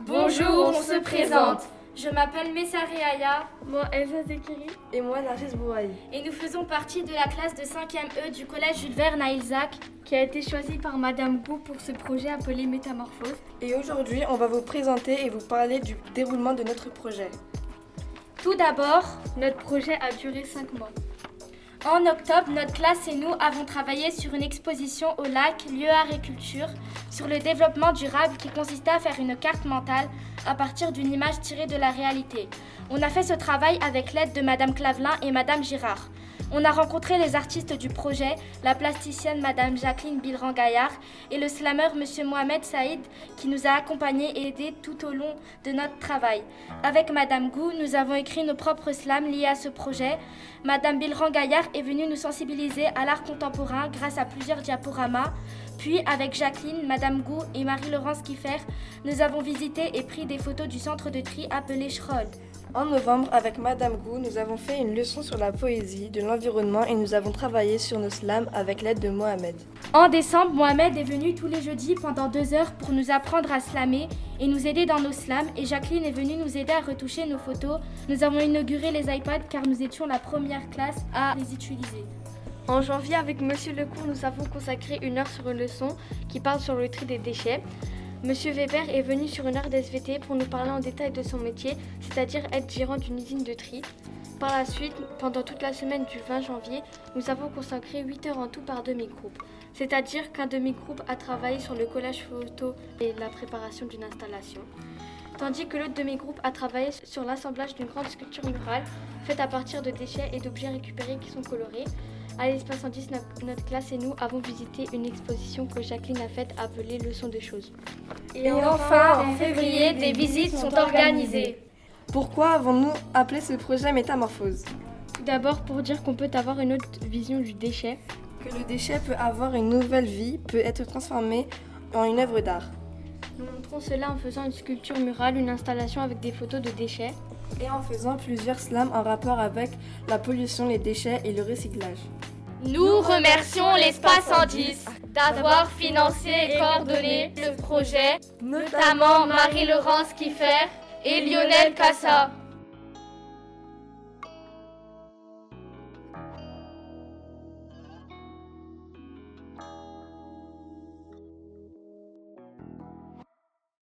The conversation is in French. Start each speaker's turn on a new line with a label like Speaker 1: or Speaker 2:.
Speaker 1: Bonjour, on se présente.
Speaker 2: Je m'appelle Messari Aya.
Speaker 3: Moi, Elsa Zekiri.
Speaker 4: Et moi, Narcisse Bouaï.
Speaker 2: Et nous faisons partie de la classe de 5e E du collège Jules Verne à Ilzac,
Speaker 3: qui a été choisie par Madame Gou pour ce projet appelé Métamorphose.
Speaker 4: Et aujourd'hui, on va vous présenter et vous parler du déroulement de notre projet.
Speaker 2: Tout d'abord,
Speaker 3: notre projet a duré 5 mois.
Speaker 2: En octobre, notre classe et nous avons travaillé sur une exposition au lac Lieu Agriculture sur le développement durable qui consistait à faire une carte mentale à partir d'une image tirée de la réalité. On a fait ce travail avec l'aide de Madame Clavelin et Madame Girard. On a rencontré les artistes du projet, la plasticienne Madame Jacqueline Bilran-Gaillard et le slammer Monsieur Mohamed Saïd qui nous a accompagnés et aidés tout au long de notre travail. Avec Madame Gou, nous avons écrit nos propres slams liés à ce projet. Madame Bilran-Gaillard est venue nous sensibiliser à l'art contemporain grâce à plusieurs diaporamas. Puis, avec Jacqueline, Madame Gou et Marie-Laurence Kiffer, nous avons visité et pris des photos du centre de tri appelé Schroll.
Speaker 4: En novembre, avec Madame Gou, nous avons fait une leçon sur la poésie, de l'environnement et nous avons travaillé sur nos slams avec l'aide de Mohamed.
Speaker 2: En décembre, Mohamed est venu tous les jeudis pendant deux heures pour nous apprendre à slammer et nous aider dans nos slams et Jacqueline est venue nous aider à retoucher nos photos. Nous avons inauguré les iPads car nous étions la première classe à les utiliser.
Speaker 3: En janvier, avec Monsieur Lecourt, nous avons consacré une heure sur une leçon qui parle sur le tri des déchets. Monsieur Weber est venu sur une heure d'SVT pour nous parler en détail de son métier, c'est-à-dire être gérant d'une usine de tri. Par la suite, pendant toute la semaine du 20 janvier, nous avons consacré 8 heures en tout par demi-groupe. C'est-à-dire qu'un demi-groupe a travaillé sur le collage photo et la préparation d'une installation. Tandis que l'autre demi-groupe a travaillé sur l'assemblage d'une grande sculpture murale faite à partir de déchets et d'objets récupérés qui sont colorés. À l'espace en 19, notre classe et nous avons visité une exposition que Jacqueline a faite appelée Leçon de choses.
Speaker 1: Et enfin, en février, des visites sont organisées.
Speaker 4: Pourquoi avons-nous appelé ce projet Métamorphose?
Speaker 3: Tout d'abord pour dire qu'on peut avoir une autre vision du déchet.
Speaker 4: Que le déchet peut avoir une nouvelle vie, peut être transformé en une œuvre d'art.
Speaker 3: Nous montrons cela en faisant une sculpture murale, une installation avec des photos de déchets.
Speaker 4: Et en faisant plusieurs slams en rapport avec la pollution, les déchets et le recyclage.
Speaker 1: Nous remercions l'Espace 110 d'avoir financé et coordonné le projet, notamment Marie-Laurence Kiffer et Lionel Cassa.